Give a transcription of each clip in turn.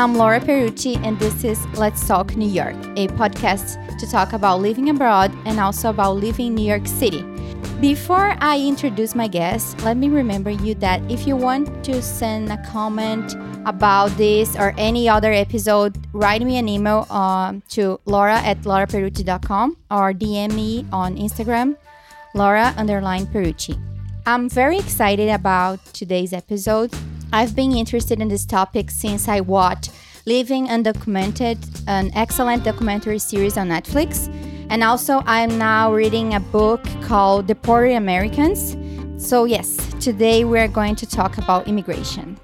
I'm Laura Perucci, and this is Let's Talk New York, a podcast to talk about living abroad and also about living in New York City. Before I introduce my guest, let me remember you that if you want to send a comment about this or any other episode, write me an email um, to laura at lauraperucci.com or DM me on Instagram, Laura underline Perucci. I'm very excited about today's episode. I've been interested in this topic since I watched Living Undocumented, an excellent documentary series on Netflix. And also, I'm now reading a book called Deported Americans. So, yes, today we're going to talk about immigration.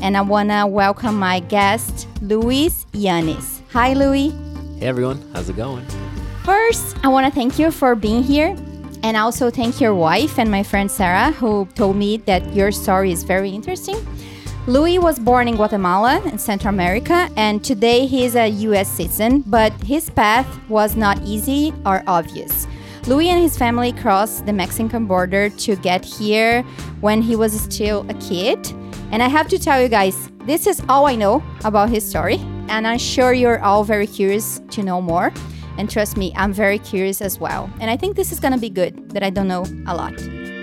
And I want to welcome my guest, Luis Yanis. Hi, Louis. Hey everyone, how's it going? First, I want to thank you for being here. And also thank your wife and my friend Sarah, who told me that your story is very interesting. Louis was born in Guatemala in Central America, and today he is a US citizen, but his path was not easy or obvious. Louis and his family crossed the Mexican border to get here when he was still a kid. And I have to tell you guys, this is all I know about his story, and I'm sure you're all very curious to know more. And trust me, I'm very curious as well. And I think this is gonna be good that I don't know a lot.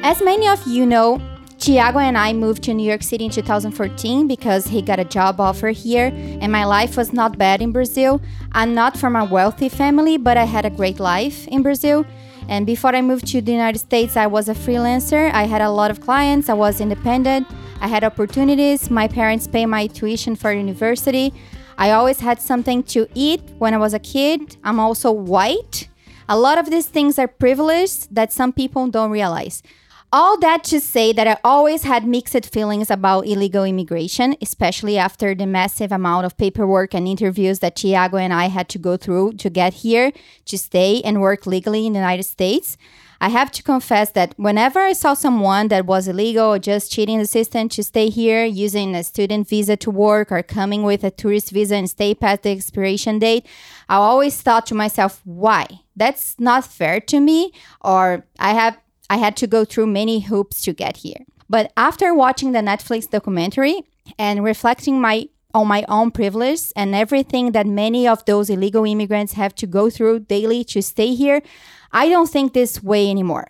As many of you know, Tiago and I moved to New York City in 2014 because he got a job offer here, and my life was not bad in Brazil. I'm not from a wealthy family, but I had a great life in Brazil. And before I moved to the United States, I was a freelancer. I had a lot of clients, I was independent, I had opportunities. My parents pay my tuition for university. I always had something to eat when I was a kid. I'm also white. A lot of these things are privileged that some people don't realize. All that to say that I always had mixed feelings about illegal immigration, especially after the massive amount of paperwork and interviews that Tiago and I had to go through to get here, to stay and work legally in the United States. I have to confess that whenever I saw someone that was illegal or just cheating the system to stay here, using a student visa to work or coming with a tourist visa and stay past the expiration date, I always thought to myself, why? That's not fair to me, or I have I had to go through many hoops to get here. But after watching the Netflix documentary and reflecting my on my own privilege and everything that many of those illegal immigrants have to go through daily to stay here, I don't think this way anymore.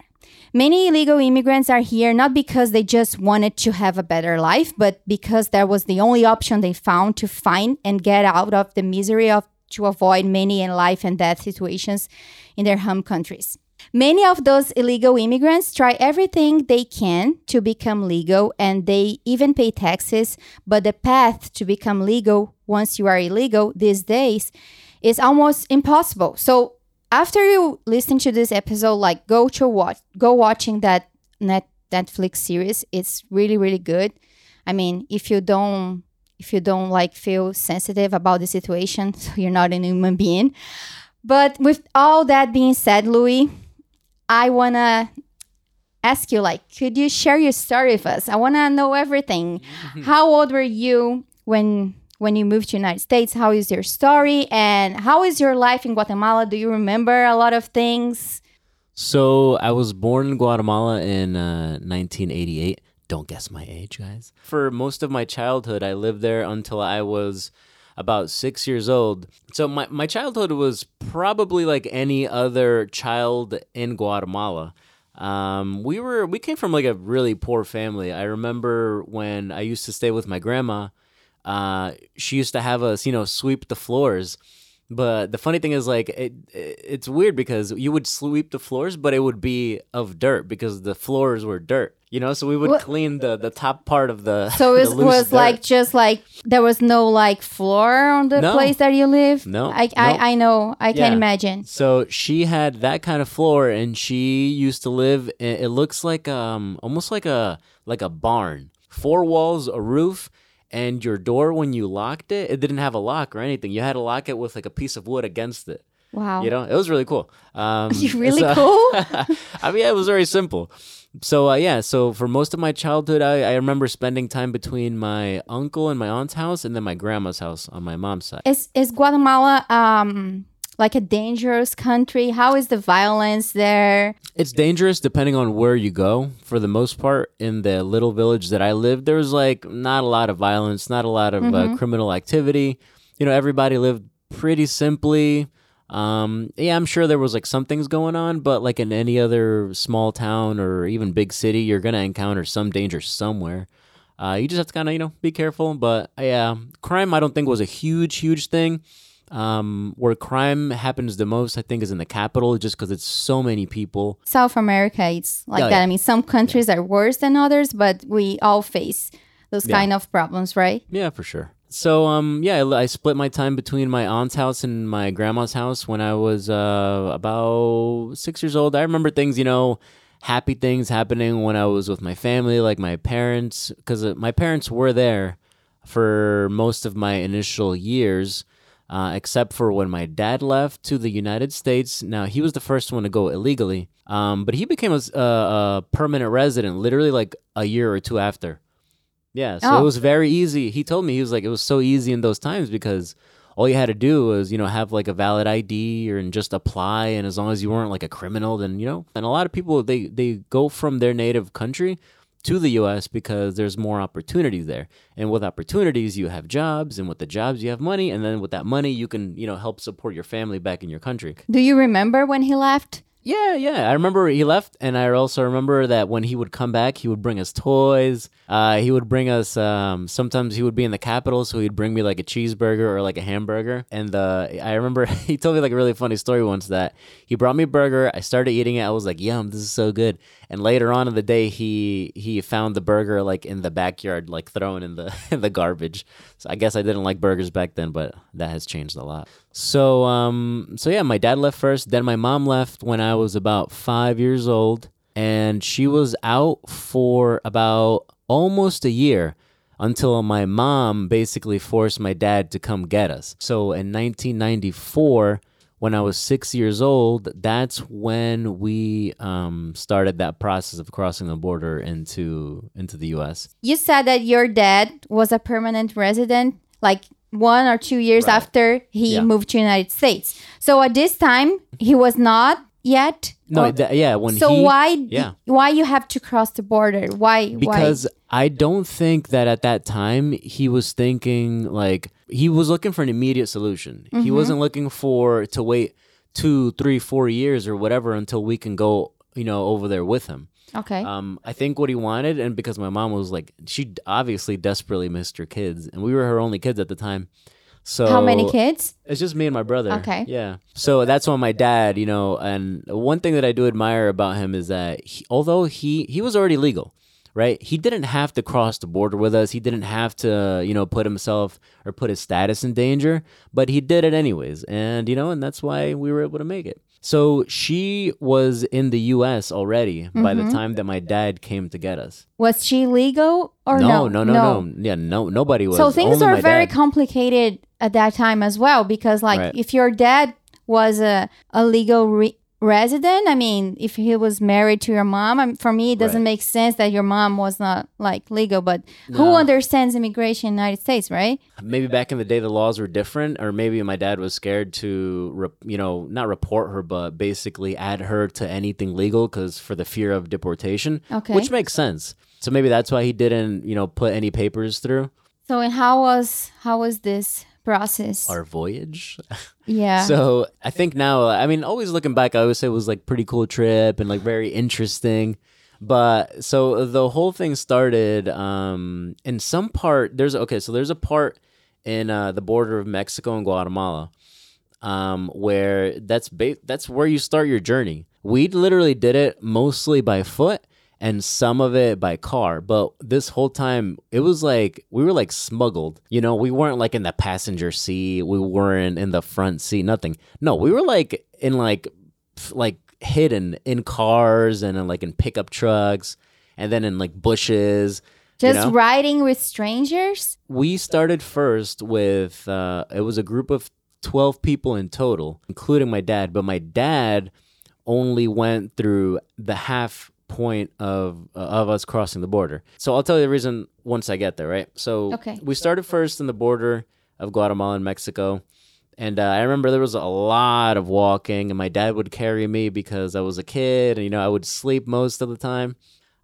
Many illegal immigrants are here not because they just wanted to have a better life, but because that was the only option they found to find and get out of the misery of to avoid many in life and death situations in their home countries. Many of those illegal immigrants try everything they can to become legal and they even pay taxes, but the path to become legal once you are illegal these days is almost impossible. So after you listen to this episode, like go to watch go watching that net Netflix series. It's really, really good. I mean, if you don't if you don't like feel sensitive about the situation, so you're not a human being. But with all that being said, Louis, I wanna ask you like could you share your story with us? I want to know everything. How old were you when when you moved to united states? How is your story? And how is your life in guatemala? Do you remember a lot of things? So I was born in Guatemala in uh, 1988. Don't guess my age, guys. For most of my childhood, I lived there until I was about six years old. So my, my childhood was probably like any other child in Guatemala. Um, we were we came from like a really poor family. I remember when I used to stay with my grandma. Uh, she used to have us, you know, sweep the floors. But the funny thing is, like, it, it it's weird because you would sweep the floors, but it would be of dirt because the floors were dirt. You know, so we would What- clean the the top part of the. so the it loose was dirt. like just like there was no like floor on the No. place that you live No, i no. I, I know i can Yeah. imagine So she had that kind of floor, and she used to live. i- It looks like um almost like a like a barn, four walls, a roof, and your door when you locked it, it didn't have a lock or anything. You had to lock it with like a piece of wood against it. wow You know, it was really cool. Um, really so- cool? I mean, it was very simple. So uh, yeah, so for most of my childhood, I, I remember spending time between my uncle and my aunt's house, and then my grandma's house on my mom's side. is is guatemala um like a dangerous country? How is the violence there? It's dangerous depending on where you go. For the most part, in the little village that I lived, there was like not a lot of violence, not a lot of uh, criminal activity. You know, everybody lived pretty simply. Um, yeah, I'm sure there was like some things going on, but like in any other small town or even big city, you're gonna encounter some danger somewhere. Uh, you just have to kind of you know be careful. But yeah, crime I don't think was a huge huge thing. Um, where crime happens the most, I think, is in the capital, just because it's so many people. South America, it's like Yeah, that. yeah. I mean, some countries are worse than others, but we all face those Yeah. kind of problems, right? Yeah, for sure. So, um, yeah, I, I split my time between my aunt's house and my grandma's house when I was uh, about six years old. I remember things, you know, happy things happening when I was with my family, like my parents, because my parents were there for most of my initial years, uh, except for when my dad left to the United States. Now, he was the first one to go illegally, um, but he became a permanent resident literally like a year or two after. Yeah, so Oh. it was very easy. He told me he was like it was so easy in those times because all you had to do was you know have like a valid ID or and just apply, and as long as you weren't like a criminal, then you know. And a lot of people they they go from their native country to the U.S. because there's more opportunities there, and with opportunities you have jobs, and with the jobs you have money, and then with that money you can you know help support your family back in your country. Do you remember when he left? Yeah, yeah. I remember he left, and I also remember that when he would come back, he would bring us toys. Uh, he would bring us. Um, sometimes he would be in the capital, so he'd bring me like a cheeseburger or like a hamburger. And uh, I remember he told me like a really funny story once that he brought me a burger. I started eating it. I was like, "Yum, this is so good." And later on in the day, he he found the burger like in the backyard, like thrown in the in the garbage. So I guess I didn't like burgers back then, but that has changed a lot. So um so yeah, my dad left first, then my mom left when I was about 5 years old and she was out for about almost a year until my mom basically forced my dad to come get us. So in 1994 when I was six years old, that's when we um, started that process of crossing the border into into the U.S. You said that your dad was a permanent resident, like one or two years Right. after he Yeah. moved to United States. So at this time, he was not yet. No, Or- th- yeah, when so he, why? yeah. Why you have to cross the border? Why? because I don't think that at that time he was thinking like he was looking for an immediate solution. Mm-hmm. He wasn't looking for to wait two, three, four years or whatever until we can go, you know, over there with him. Okay. Um, I think what he wanted, and because my mom was like, she obviously desperately missed her kids, and we were her only kids at the time. So How many kids? it's just me and my brother. Okay. Yeah. So that's why my dad, you know, and one thing that I do admire about him is that he, although he he was already legal, right? He didn't have to cross the border with us. He didn't have to, you know, put himself or put his status in danger, but he did it anyways. And you know, and that's why we were able to make it. So she was in the US already by Mm-hmm. the time that my dad came to get us. Was she legal or no? no, no, no, no. Yeah, no nobody was. So things Only are very dad. complicated at that time as well because like Right. if your dad was a, a legal re- resident i mean if he was married to your mom um, for me it doesn't Right. make sense that your mom was not like legal but who understands immigration in the united states right maybe back in the day the laws were different or maybe my dad was scared to rep- you know not report her but basically add her to anything legal because for the fear of deportation Okay. which makes sense so maybe that's why he didn't you know put any papers through so and how was how was this process. Our voyage? Yeah. So i think now i mean always looking back i always say it was like pretty cool trip and like very interesting. But so the whole thing started um in some part there's okay so there's a part in uh, the border of mexico and guatemala um where that's ba- that's where you start your journey. We literally did it mostly by foot and some of it by car but this whole time it was like we were like smuggled you know? We weren't like in the passenger seat we weren't in the front seat nothing. No we were like in like like hidden in cars and in like in pickup trucks and then in like bushes you just know? riding with strangers? We started first with uh, it was a group of 12 people in total including my dad but my dad only went through the half point of uh, of us crossing the border so i'll tell you the reason once i get there right so Okay. we started first in the border of guatemala and mexico And uh, I remember there was a lot of walking, and my dad would carry me because I was a kid, and you know I would sleep most of the time.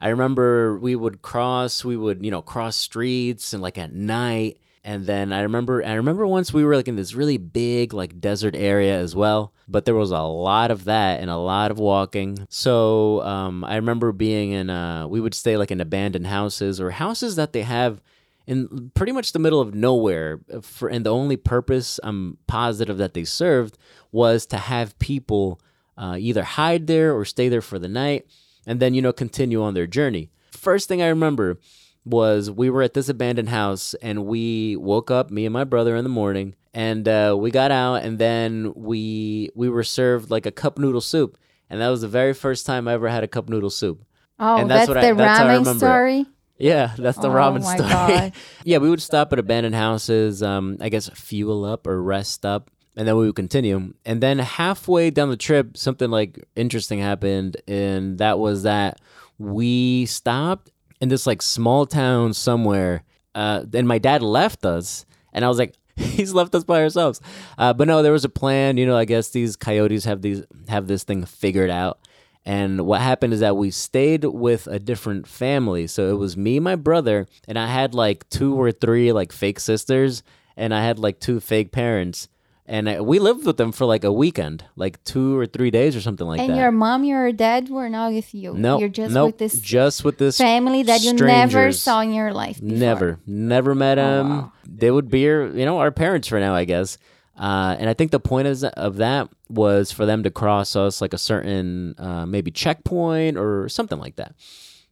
I remember we would cross, we would you know cross streets and like at night, and then I remember I remember once we were like in this really big like desert area as well, but there was a lot of that and a lot of walking. So um, I remember being in uh, we would stay like in abandoned houses or houses that they have in pretty much the middle of nowhere for and the only purpose I'm positive that they served was to have people uh, either hide there or stay there for the night and then you know continue on their journey. First thing I remember was we were at this abandoned house and we woke up me and my brother in the morning and uh, we got out and then we we were served like a cup noodle soup and that was the very first time I ever had a cup noodle soup. Oh, And that's, that's what the I- that's ramen it. story. Yeah, that's the Oh ramen story. Yeah, we would stop at abandoned houses, um, I guess fuel up or rest up, and then we would continue. And then halfway down the trip, something like interesting happened, and that was that we stopped in this like small town somewhere. Uh, and my dad left us, and I was like, he's left us by ourselves. Uh, but no, there was a plan. You know, I guess these coyotes have these have this thing figured out. And what happened is that we stayed with a different family. So it was me, my brother, and I had like two or three like fake sisters, and I had like two fake parents. And I, we lived with them for like a weekend, like two or three days or something like and that. And your mom, your dad were not with you. no, You're just nope, with this just with this family that you never saw in your life. Before. Never, never met them. They would be, your, you know, our parents for now, I guess. Uh, and I think the point is of that was for them to cross us like a certain uh, maybe checkpoint or something like that.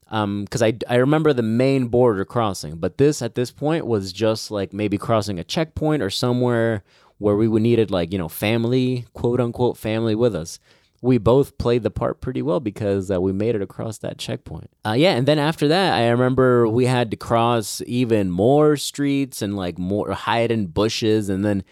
Because I, I remember the main border crossing, but this at this point was just like maybe crossing a checkpoint or somewhere where we needed like you know family quote unquote family with us we both played the part pretty well because uh, we made it across that checkpoint. Uh, yeah, and then after that, I remember we had to cross even more streets and like more hide in bushes, and then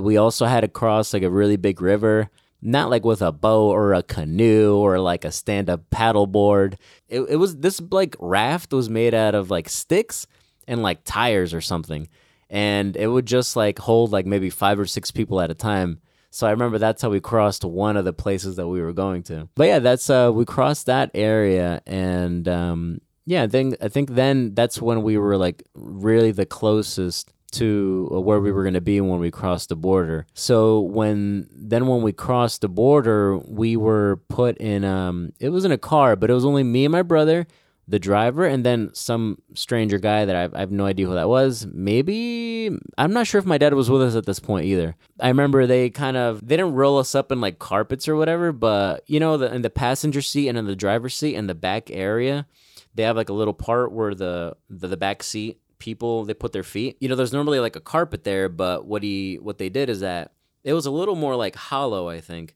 we also had to cross like a really big river. Not like with a boat or a canoe or like a stand-up paddleboard. It, it was this like raft was made out of like sticks and like tires or something, and it would just like hold like maybe five or six people at a time. So I remember that's how we crossed one of the places that we were going to. But yeah, that's uh we crossed that area and um yeah, I think I think then that's when we were like really the closest to uh, where we were going to be when we crossed the border. So when then when we crossed the border, we were put in um it was in a car, but it was only me and my brother, the driver, and then some stranger guy that I've, I have no idea who that was. Maybe I'm not sure if my dad was with us at this point either. I remember they kind of they didn't roll us up in like carpets or whatever, but you know, the, in the passenger seat and in the driver's seat and the back area, they have like a little part where the the, the back seat people they put their feet. You know, there's normally like a carpet there, but what he what they did is that it was a little more like hollow, I think.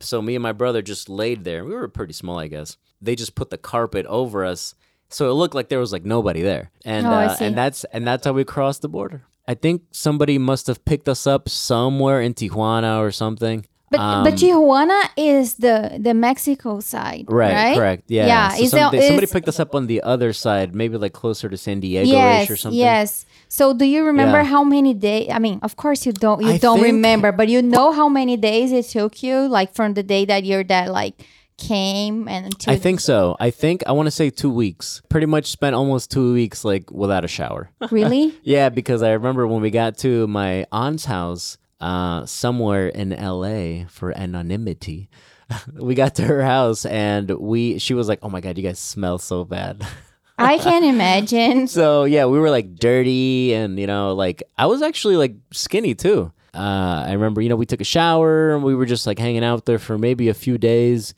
So me and my brother just laid there. We were pretty small, I guess. They just put the carpet over us, so it looked like there was like nobody there. And Oh, uh, and that's and that's how we crossed the border. I think somebody must have picked us up somewhere in Tijuana or something. But Um, but Tijuana is the the Mexico side, Right, right? correct. Yeah. Yeah, So some- that- they- somebody picked us up on the other side, maybe like closer to San Diego Yes, or something. yes. So do you remember Yeah. how many days? I mean, of course you don't. You I don't think- remember, but you know how many days it took you, like from the day that your dad like came and until I think so. I think I want to say two weeks. Pretty much spent almost two weeks like without a shower. really. yeah, because I remember when we got to my aunt's house, uh, somewhere in L.A. for anonymity. we got to her house and we she was like, "Oh my god, you guys smell so bad." I can't imagine. so yeah, we were like dirty and you know like I was actually like skinny too. Uh, I remember you know we took a shower and we were just like hanging out there for maybe a few days,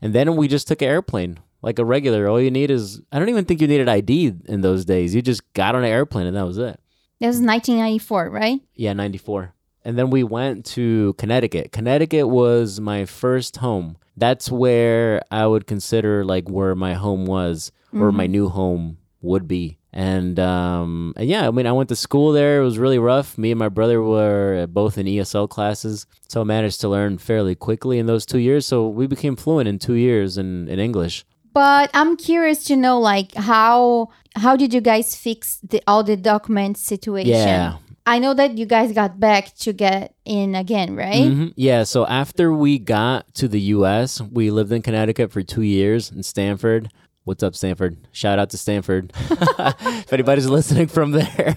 and then we just took an airplane like a regular. All you need is I don't even think you needed ID in those days. You just got on an airplane and that was it. It was 1994, right? Yeah, ninety four. And then we went to Connecticut. Connecticut was my first home. That's where I would consider like where my home was, or my new home would be. And um, and yeah, I mean, I went to school there. It was really rough. Me and my brother were both in ESL classes, so I managed to learn fairly quickly in those two years. So we became fluent in two years in, in English. But I'm curious to know, like, how how did you guys fix the all the document situation? Yeah. I know that you guys got back to get in again, right? Mhm. Yeah. So after we got to the U.S., we lived in Connecticut for two years in Stamford. What's up, Stamford? Shout out to Stamford. if anybody's listening from there.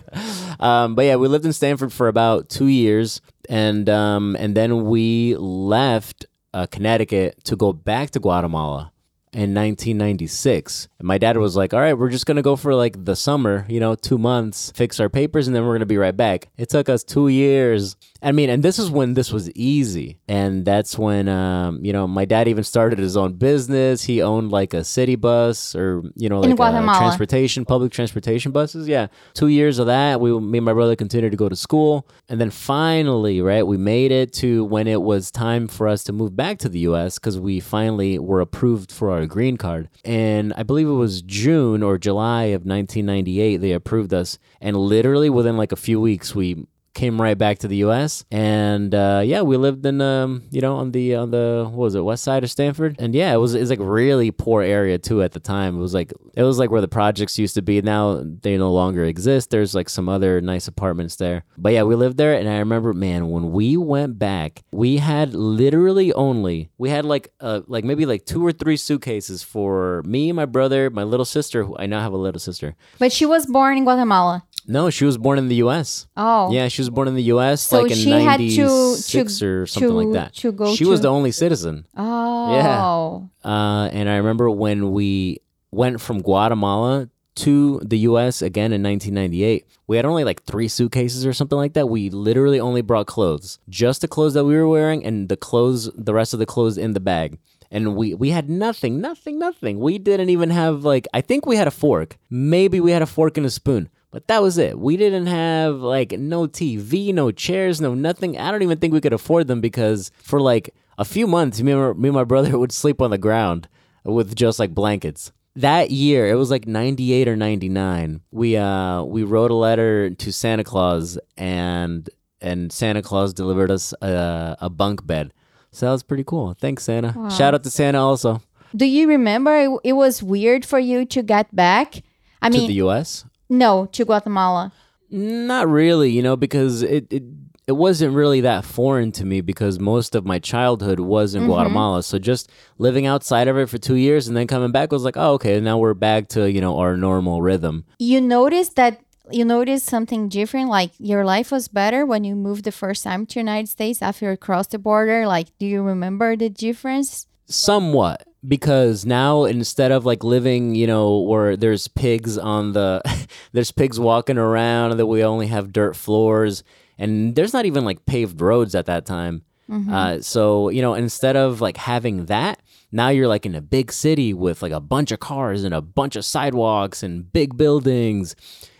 Um, but yeah, we lived in Stamford for about two years, and um, and then we left uh, Connecticut to go back to Guatemala in 1996. And my dad was like, "All right, we're just gonna go for like the summer, you know, two months, fix our papers, and then we're gonna be right back." It took us two years. I mean, and this is when this was easy, and that's when um, you know my dad even started his own business. He owned like a city bus or you know like uh, transportation, public transportation buses. Yeah, two years of that. We, me and my brother continued to go to school, and then finally, right, we made it to when it was time for us to move back to the U.S. because we finally were approved for our green card, and I believe it was June or July of 1998 they approved us, and literally within like a few weeks we came right back to the U.S. and uh, yeah, we lived in um, you know on the on the what was it west side of Stamford, and yeah, it was it's like really poor area too at the time. It was like it was like where the projects used to be. Now they no longer exist. There's like some other nice apartments there, but yeah, we lived there, and I remember, man, when we went back, we had literally only we had like uh like maybe like two or three suitcases for me, my brother, my little sister. Who I now have a little sister. But she was born in Guatemala. No, she was born in the U.S. Oh. Yeah, she was born in the U.S. So like in she had to- to- or something to- like that. to go she was the only citizen. Oh. Uh, and I remember when we went from Guatemala to the U.S. again in 1998. We had only like three suitcases or something like that. We literally only brought clothes, just the clothes that we were wearing, and the clothes, the rest of the clothes in the bag. And we we had nothing, nothing, nothing. We didn't even have like I think we had a fork. Maybe we had a fork and a spoon. But that was it. We didn't have like no TV, no chairs, no nothing. I don't even think we could afford them because for like a few months, me and my, me and my brother would sleep on the ground with just like blankets. That year, it was like 98 or 99. We uh we wrote a letter to Santa Claus and and Santa Claus delivered us a, a bunk bed. So that was pretty cool. Thanks Santa. Shout out to Santa also. Do you remember it, it was weird for you to get back? I mean to mean, the US? No, to Guatemala. Not really, you know, because it, it it wasn't really that foreign to me because most of my childhood was in mm-hmm. Guatemala. So just living outside of it for two years and then coming back was like, oh, okay, now we're back to you know our normal rhythm. You noticed that you noticed something different like your life was better when you moved the first time to United States after you crossed the border like do you remember the difference? Somewhat because now instead of like living, you know, where there's pigs on the there's pigs walking around and that we only have dirt floors and there's not even like paved roads at that time. Uh, so you know, instead of like having that, now you're like in a big city with like a bunch of cars and a bunch of sidewalks and big buildings.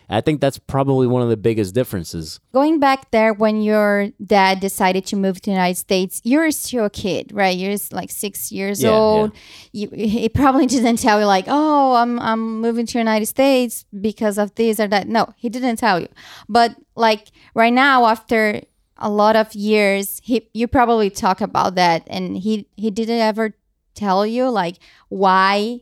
I think that's probably one of the biggest differences. Going back there when your dad decided to move to the United States, you're still a kid, right? You're like six years Yeah, old. You, he probably didn't tell you like, oh, I'm I'm moving to the United States because of this or that. No, he didn't tell you. But like right now, after a lot of years, he you probably talk about that, and he he didn't ever tell you like why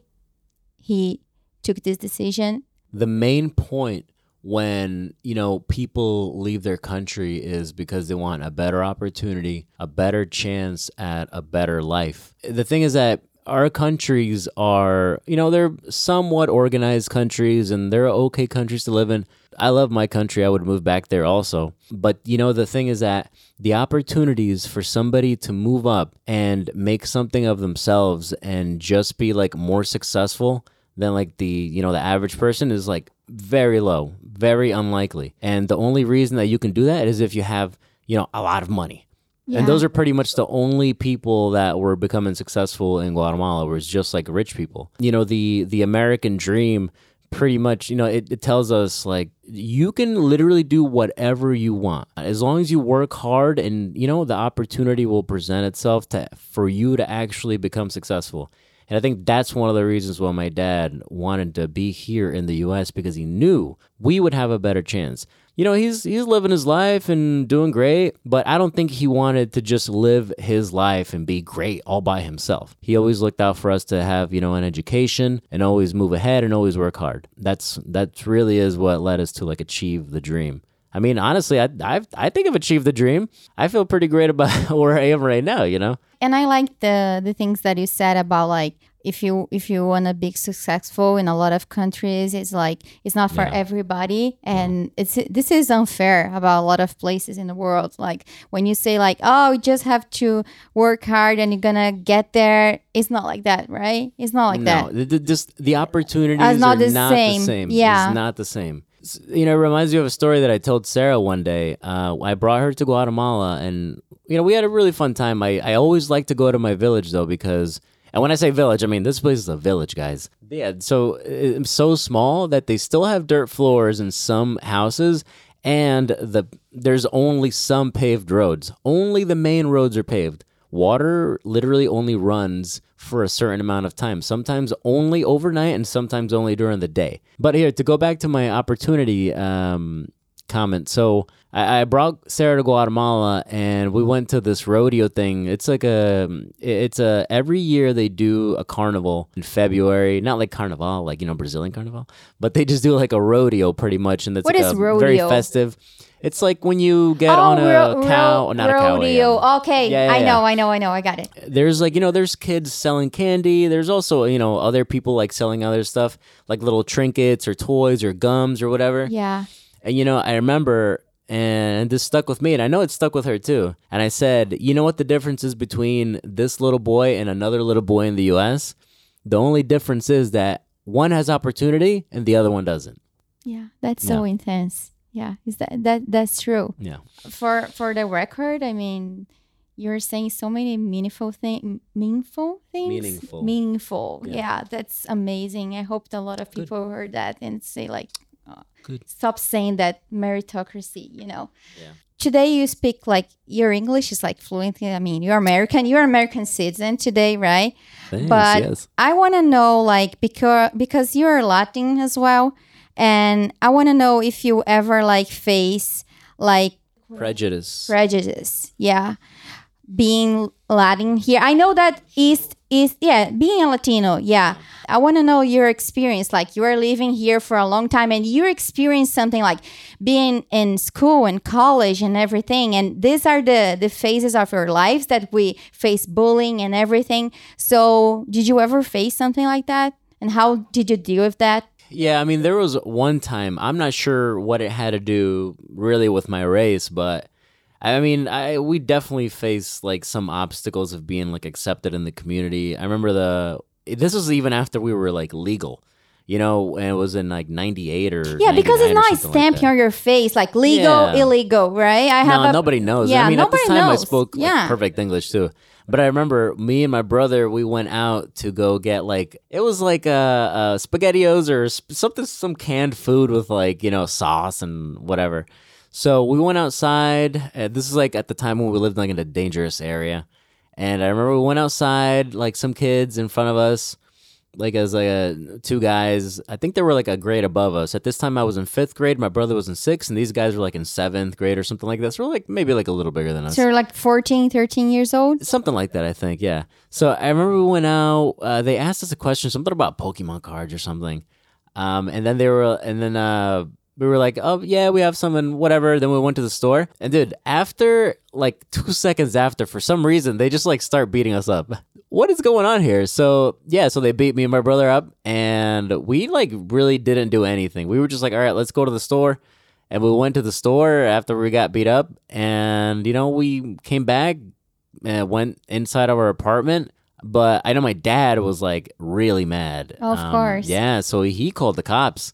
he took this decision. the main point when you know people leave their country is because they want a better opportunity a better chance at a better life. The thing is that our countries are you know they're somewhat organized countries and they're okay countries to live in. I love my country. I would move back there also. But you know the thing is that the opportunities for somebody to move up and make something of themselves and just be like more successful than like the you know the average person is like very low very unlikely. And the only reason that you can do that is if you have you know a lot of money. And those are pretty much the only people that were becoming successful in guatemala was just like rich people. You know the the american dream pretty much you know it, it tells us like you can literally do whatever you want. As long as you work hard and you know the opportunity will present itself to for you to actually become successful and I think that's one of the reasons why my dad wanted to be here in the US because he knew we would have a better chance. You know, he's he's living his life and doing great, but I don't think he wanted to just live his life and be great all by himself. He always looked out for us to have, you know, an education and always move ahead and always work hard. That's that's really is what led us to like achieve the dream. I mean, honestly, I I I think I've achieved the dream. I feel pretty great about where I am right now. You know. And I like the the things that you said about like if you if you want to be successful in a lot of countries it's like it's not for Yeah. everybody and it's this is unfair about a lot of places in the world like when you say like oh you just have to work hard and you're gonna get there it's not like that right it's not like no, that the, the, just the opportunities Uh, not are the not same. the same. Yeah. it's not the same. You know, it reminds me of a story that I told Sarah one day. Uh, I brought her to Guatemala, and you know, we had a really fun time. I I always like to go to my village though because. And when I say village, I mean this place is a village, guys. Yeah, so it's so small that they still have dirt floors in some houses, and the there's only some paved roads. Only the main roads are paved. Water literally only runs for a certain amount of time, sometimes only overnight and sometimes only during the day. But here, to go back to my opportunity um, comment. So I, I brought Sarah to Guatemala and we went to this rodeo thing. It's like a, it's a, every year they do a carnival in February, not like carnival, like, you know, Brazilian carnival, but they just do like a rodeo pretty much. And it's What like is a very festive. It's like when you get oh, on a ro- cow, ro- not a cow. rodeo yeah. okay Yeah, yeah, i know i know i know i got it there's like you know there's kids selling candy there's also you know other people like selling other stuff like little trinkets or toys or gums or whatever yeah and you know i remember and this stuck with me and i know it stuck with her too and i said you know what the difference is between this little boy and another little boy in the us the only difference is that one has opportunity and the other one doesn't yeah that's so intense yeah is that that that's true yeah for for the record, I mean, you're saying so many meaningful thing, meaningful things. Meaningful. Meaningful. Yeah. Yeah. that's amazing. I hope that a lot of people heard that and say like, Uh, good. stop saying that meritocracy. You know. Yeah. Today you speak like your English is like fluent. I mean, you're American. You're American citizen today, right? Thanks, but yes I want to know like because because you're Latin as well, and I want to know if you ever like face like prejudice prejudice yeah being latin here i know that east is yeah being a latino yeah. I want to know your experience like you are living here for a long time and you experienced something like being in school and college and everything and these are the the phases of your lives that we face bullying and everything. So did you ever face something like that? And how did you deal with that? Yeah, I mean, there was one time, I'm not sure what it had to do really with my race, but I mean, I we definitely faced like some obstacles of being like accepted in the community. I remember the this was even after we were like legal. You know, and it was in like 98 or yeah because it's not a stamp like on your face like legal Yeah. illegal right i have no, a nobody knows. Yeah, I mean, nobody at the time I knows. spoke like, Yeah. perfect English too. But I remember me and my brother, we went out to go get like it was like uh, uh spaghettios or sp- something, some canned food with like you know sauce and whatever. So we went outside. Uh, this is like at the time when we lived like in a dangerous area, and I remember we went outside like some kids in front of us like as like a two guys. I think they were like a grade above us. At this time, I was in fifth grade. My brother was in sixth, and these guys were like in seventh grade or something like that. So we're like maybe like a little bigger than us. So you're like 14, 13 years old? Something like that, I think. Yeah. So I remember we went out. Uh, they asked us a question, something about Pokemon cards or something. Um, and then they were, and then uh, we were like, oh yeah, we have some and whatever. Then we went to the store, and dude, after like two seconds after, for some reason, they just like start beating us up. What is going on here? So yeah, so they beat me and my brother up, and we like really didn't do anything. We were just like, all right, let's go to the store. And we went to the store after we got beat up, and you know we came back and went inside of our apartment. But I know my dad was like really mad. Of um, course. Yeah, so he called the cops,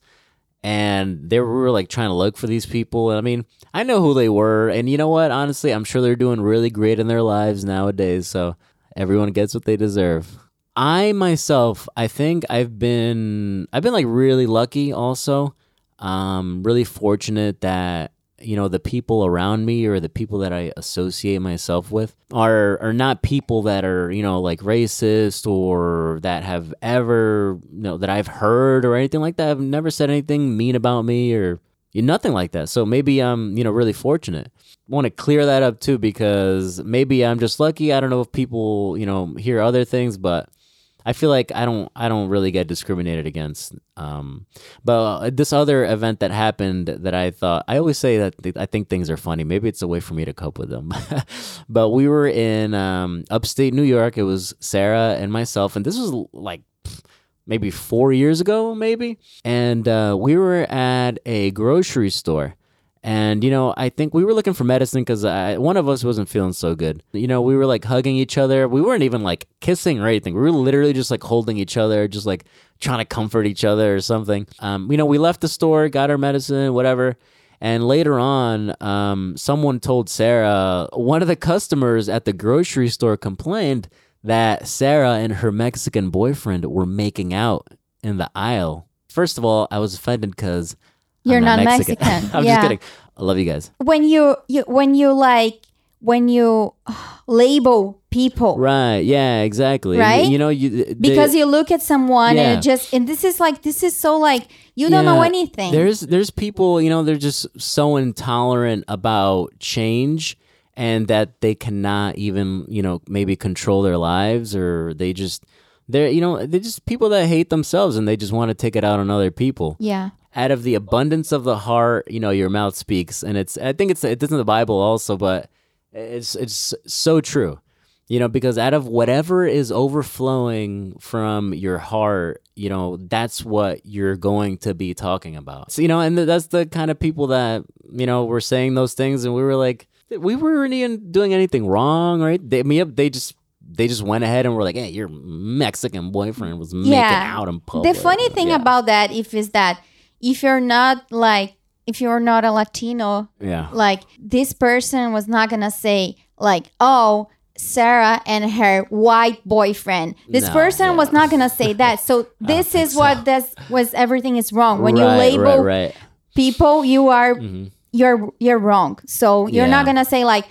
and they were like trying to look for these people. And I mean, I know who they were, and you know what? Honestly, I'm sure they're doing really great in their lives nowadays. So everyone gets what they deserve. I myself, I think I've been I've been like really lucky also. Um really fortunate that you know the people around me or the people that I associate myself with are are not people that are, you know, like racist or that have ever, you know, that I've heard or anything like that. I've never said anything mean about me or nothing like that. So maybe I'm, you know, really fortunate. Want to clear that up too because maybe I'm just lucky. I don't know if people, you know, hear other things, but I feel like I don't I don't really get discriminated against. Um, but uh, this other event that happened that I thought I always say that th- I think things are funny. Maybe it's a way for me to cope with them. but we were in um, upstate New York. It was Sarah and myself, and this was like maybe four years ago, maybe. And uh, we were at a grocery store. And, you know, I think we were looking for medicine because one of us wasn't feeling so good. You know, we were like hugging each other. We weren't even like kissing or anything. We were literally just like holding each other, just like trying to comfort each other or something. Um, you know, we left the store, got our medicine, whatever. And later on, um, someone told Sarah, one of the customers at the grocery store complained that Sarah and her Mexican boyfriend were making out in the aisle. First of all, I was offended because you're not, not Mexican. Mexican. I'm yeah. just kidding. I love you guys. When you, you when you like when you label people Right. Yeah, exactly. Right? You, know, you they- because you look at someone Yeah. and it just and this is like this is so like you don't know anything. There's there's people, you know, they're just so intolerant about change and that they cannot even, you know, maybe control their lives or they just they're you know, they're just people that hate themselves and they just want to take it out on other people. yeah. Out of the abundance of the heart, you know, your mouth speaks and it's I think it's it's in the Bible also, but it's it's so true. You know, because out of whatever is overflowing from your heart, you know, that's what you're going to be talking about. So, you know, and that's the kind of people that, you know, were saying those things and we were like, we weren't even doing anything wrong, right? They, me, they just, they just went ahead and were like, hey, your Mexican boyfriend was making Yeah. out in public. The funny thing Yeah. about that if is that if you're not like if you're not a Latino, yeah. like this person was not gonna say like, oh, Sarah and her white boyfriend. This No, person yeah. was not gonna say that. So this is what so. this was everything is wrong. When you label right, right. people, you are Mhm. you're you're wrong. So you're not gonna say like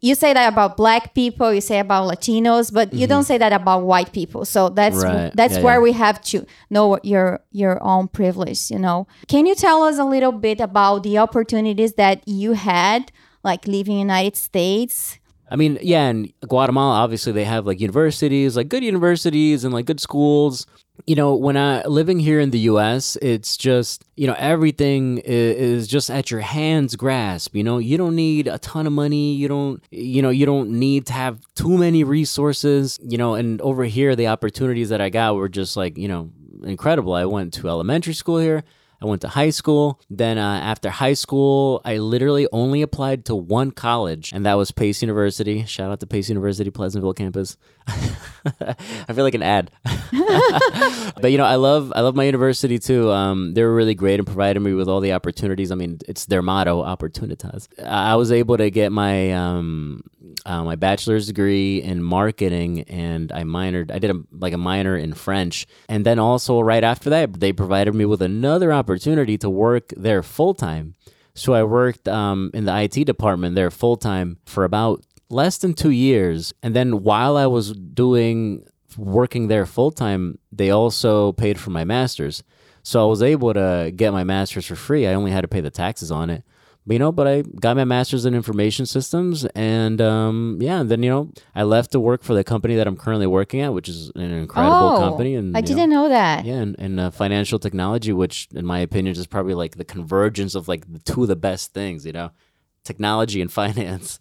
you say that about black people, you say about Latinos, but you don't say that about white people. So that's Mm-hmm. Right. that's Yeah, where yeah. we have to know your your own privilege. You know, can you tell us a little bit about the opportunities that you had, like living in United States? I mean, yeah, in Guatemala, obviously they have like universities, like good universities and like good schools. You know, when I living here in the U.S., it's just you know everything is, is just at your hands grasp. You know, you don't need a ton of money. You don't, you know, you don't need to have too many resources. You know, and over here, the opportunities that I got were just like you know incredible. I went to elementary school here. I went to high school. Then uh, after high school, I literally only applied to one college, and that was Pace University. Shout out to Pace University, Pleasantville campus. I feel like an ad. but you know, I love I love my university too. Um, they were really great and provided me with all the opportunities. I mean, it's their motto, opportunitas. I was able to get my um, uh, my bachelor's degree in marketing, and I minored. I did a, like a minor in French, and then also right after that, they provided me with another opportunity to work there full time. So I worked um, in the IT department there full time for about less than two years, and then while I was doing working there full time, they also paid for my master's. So I was able to get my master's for free. I only had to pay the taxes on it. But, you know, but I got my master's in information systems, and um, yeah, and then you know I left to work for the company that I'm currently working at, which is an incredible oh, company. And I didn't know that. yeah, and, and uh, financial technology, which in my opinion is probably like the convergence of like the two of the best things, you know, technology and finance.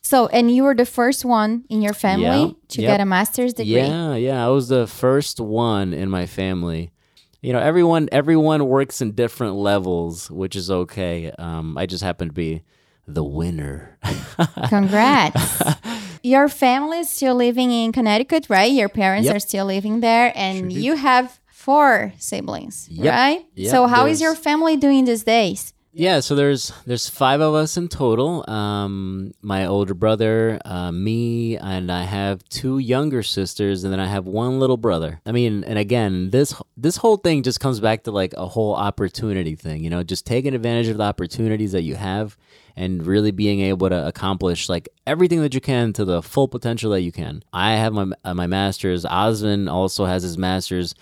So, and you were the first one in your family Yeah, to yep. get a master's degree. Yeah, yeah. I was the first one in my family. You know, everyone everyone works in different levels, which is okay. Um, I just happen to be the winner. Congrats. Your family is still living in Connecticut, right? Your parents Yep. are still living there, and you have four siblings, Yep. right? Yep, So, how is your family doing these days? Yeah, so there's there's five of us in total. Um, my older brother, uh, me, and I have two younger sisters, and then I have one little brother. I mean, and again, this this whole thing just comes back to like a whole opportunity thing. You know, just taking advantage of the opportunities that you have, and really being able to accomplish like everything that you can to the full potential that you can. I have my uh, my masters. Osman also has his masters.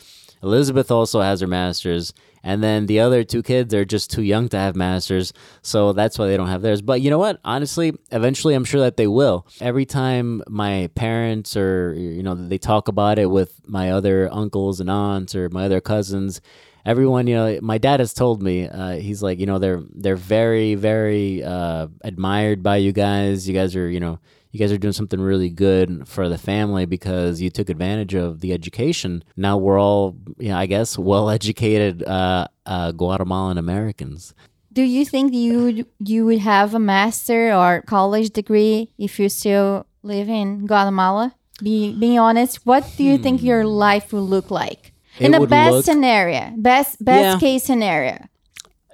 Elizabeth also has her master's, and then the other two kids are just too young to have masters, so that's why they don't have theirs. But you know what? Honestly, eventually, I'm sure that they will. Every time my parents or you know they talk about it with my other uncles and aunts or my other cousins, everyone you know my dad has told me uh, he's like you know they're they're very very uh, admired by you guys you guys are you know you guys are doing something really good for the family because you took advantage of the education now we're all you know i guess well educated uh, uh, guatemalan americans do you think you would, you would have a master or college degree if you still live in guatemala be, being honest what do you hmm. think your life will look like in the best look, scenario, best best yeah. case scenario.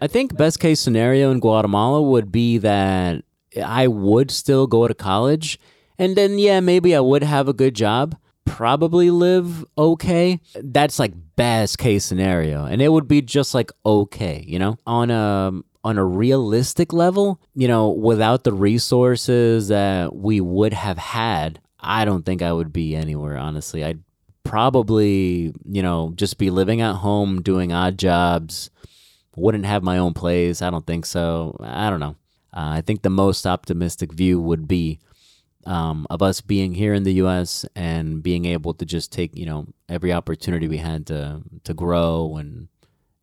I think best case scenario in Guatemala would be that I would still go to college, and then yeah, maybe I would have a good job, probably live okay. That's like best case scenario, and it would be just like okay, you know, on a on a realistic level, you know, without the resources that we would have had, I don't think I would be anywhere. Honestly, I'd probably, you know, just be living at home doing odd jobs. Wouldn't have my own place. I don't think so. I don't know. Uh, I think the most optimistic view would be um, of us being here in the U.S. and being able to just take, you know, every opportunity we had to to grow and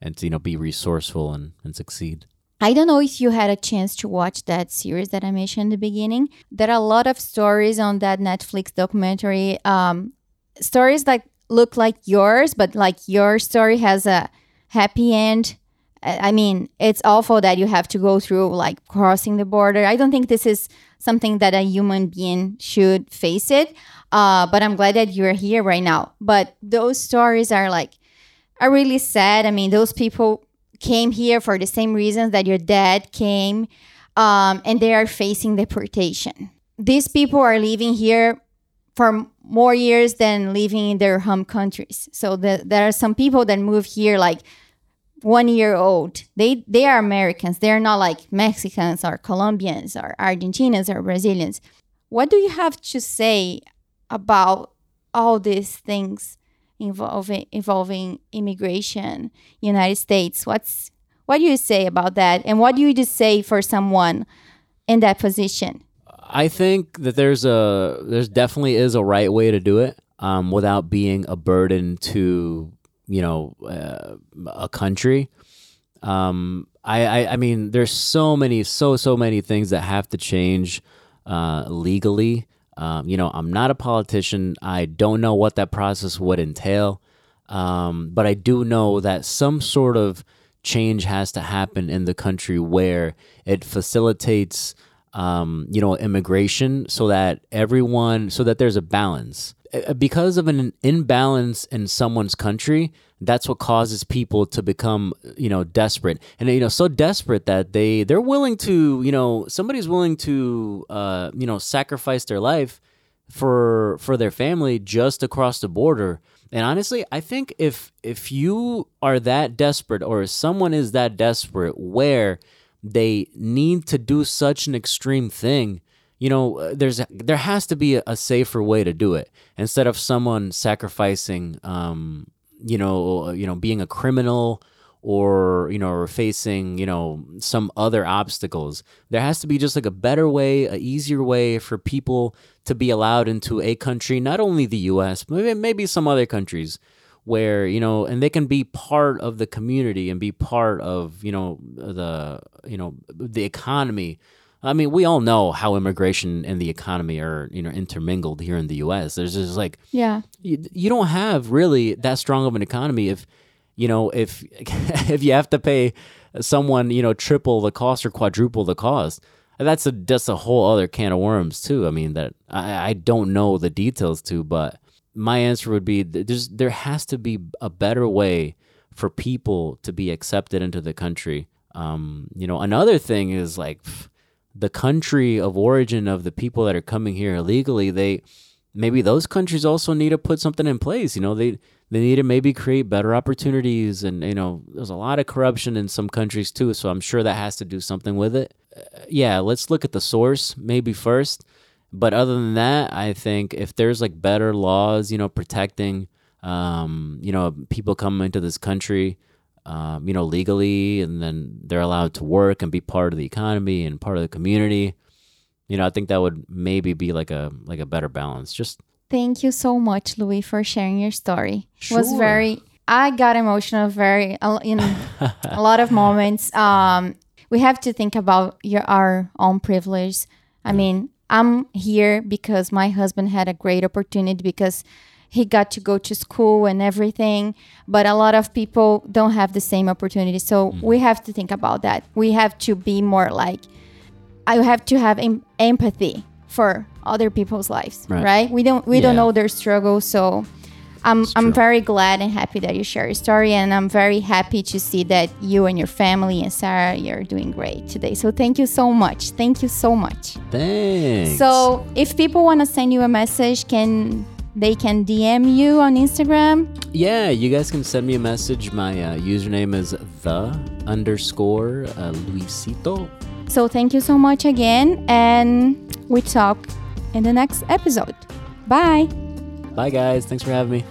and to you know be resourceful and, and succeed. I don't know if you had a chance to watch that series that I mentioned in the beginning. There are a lot of stories on that Netflix documentary um, stories that look like yours, but like your story has a happy end. I mean, it's awful that you have to go through like crossing the border. I don't think this is something that a human being should face it. Uh, but I'm glad that you're here right now. But those stories are like are really sad. I mean, those people came here for the same reasons that your dad came, um, and they are facing deportation. These people are living here for more years than living in their home countries. So the, there are some people that move here like one year old. They they are Americans. They're not like Mexicans or Colombians or Argentinians or Brazilians. What do you have to say about all these things involving involving immigration, United States? What's what do you say about that? And what do you just say for someone in that position? I think that there's a there's definitely is a right way to do it um, without being a burden to you know uh, a country. Um, I, I I mean there's so many so so many things that have to change uh, legally. Um, you know I'm not a politician. I don't know what that process would entail, um, but I do know that some sort of change has to happen in the country where it facilitates um, you know, immigration so that everyone, so that there's a balance. Uh, because of an imbalance in someone's country, that's what causes people to become, you know, desperate and you know, so desperate that they they're willing to, you know, somebody's willing to, uh, you know, sacrifice their life for for their family just across the border. And honestly, I think if if you are that desperate or someone is that desperate where they need to do such an extreme thing you know uh, there's there has to be a, a safer way to do it. Instead of someone sacrificing um you know uh, you know being a criminal or you know or facing you know some other obstacles there has to be just like a better way a easier way for people to be allowed into a country not only the US maybe maybe some other countries where you know and they can be part of the community and be part of you know the you know the economy i mean we all know how immigration and the economy are you know intermingled here in the us there's just like yeah. you, you don't have really that strong of an economy if you know if if you have to pay someone you know triple the cost or quadruple the cost. That's a that's a whole other can of worms too. I mean that i i don't know the details to but my answer would be there's there has to be a better way for people to be accepted into the country. Um, you know, another thing is like the country of origin of the people that are coming here illegally. They maybe those countries also need to put something in place. You know, they they need to maybe create better opportunities, and you know, there's a lot of corruption in some countries too. So I'm sure that has to do something with it. Uh, yeah, let's look at the source maybe first but other than that, I think if there's like better laws, you know, protecting Um, you know, people come into this country, um, you know, legally, and then they're allowed to work and be part of the economy and part of the community. You know, I think that would maybe be like a like a better balance. Just Thank you so much, Louis, for sharing your story. It was very. I got emotional. Very in a lot of moments. Um, we have to think about your our own privilege. I mean, I'm here because my husband had a great opportunity because he got to go to school and everything. But a lot of people don't have the same opportunity. So mm. we have to think about that. We have to be more like I have to have em- empathy for other people's lives, Right. right? We don't we don't know their struggles, so I'm I'm very glad and happy that you share your story, and I'm very happy to see that you and your family and Sarah you're doing great today. So thank you so much. Thank you so much. thanks. So if people want to send you a message, can they can DM you on Instagram? Yeah, you guys can send me a message. My uh, username is the underscore uh, Luisito. So thank you so much again, and we talk in the next episode. Bye. Bye, guys. Thanks for having me.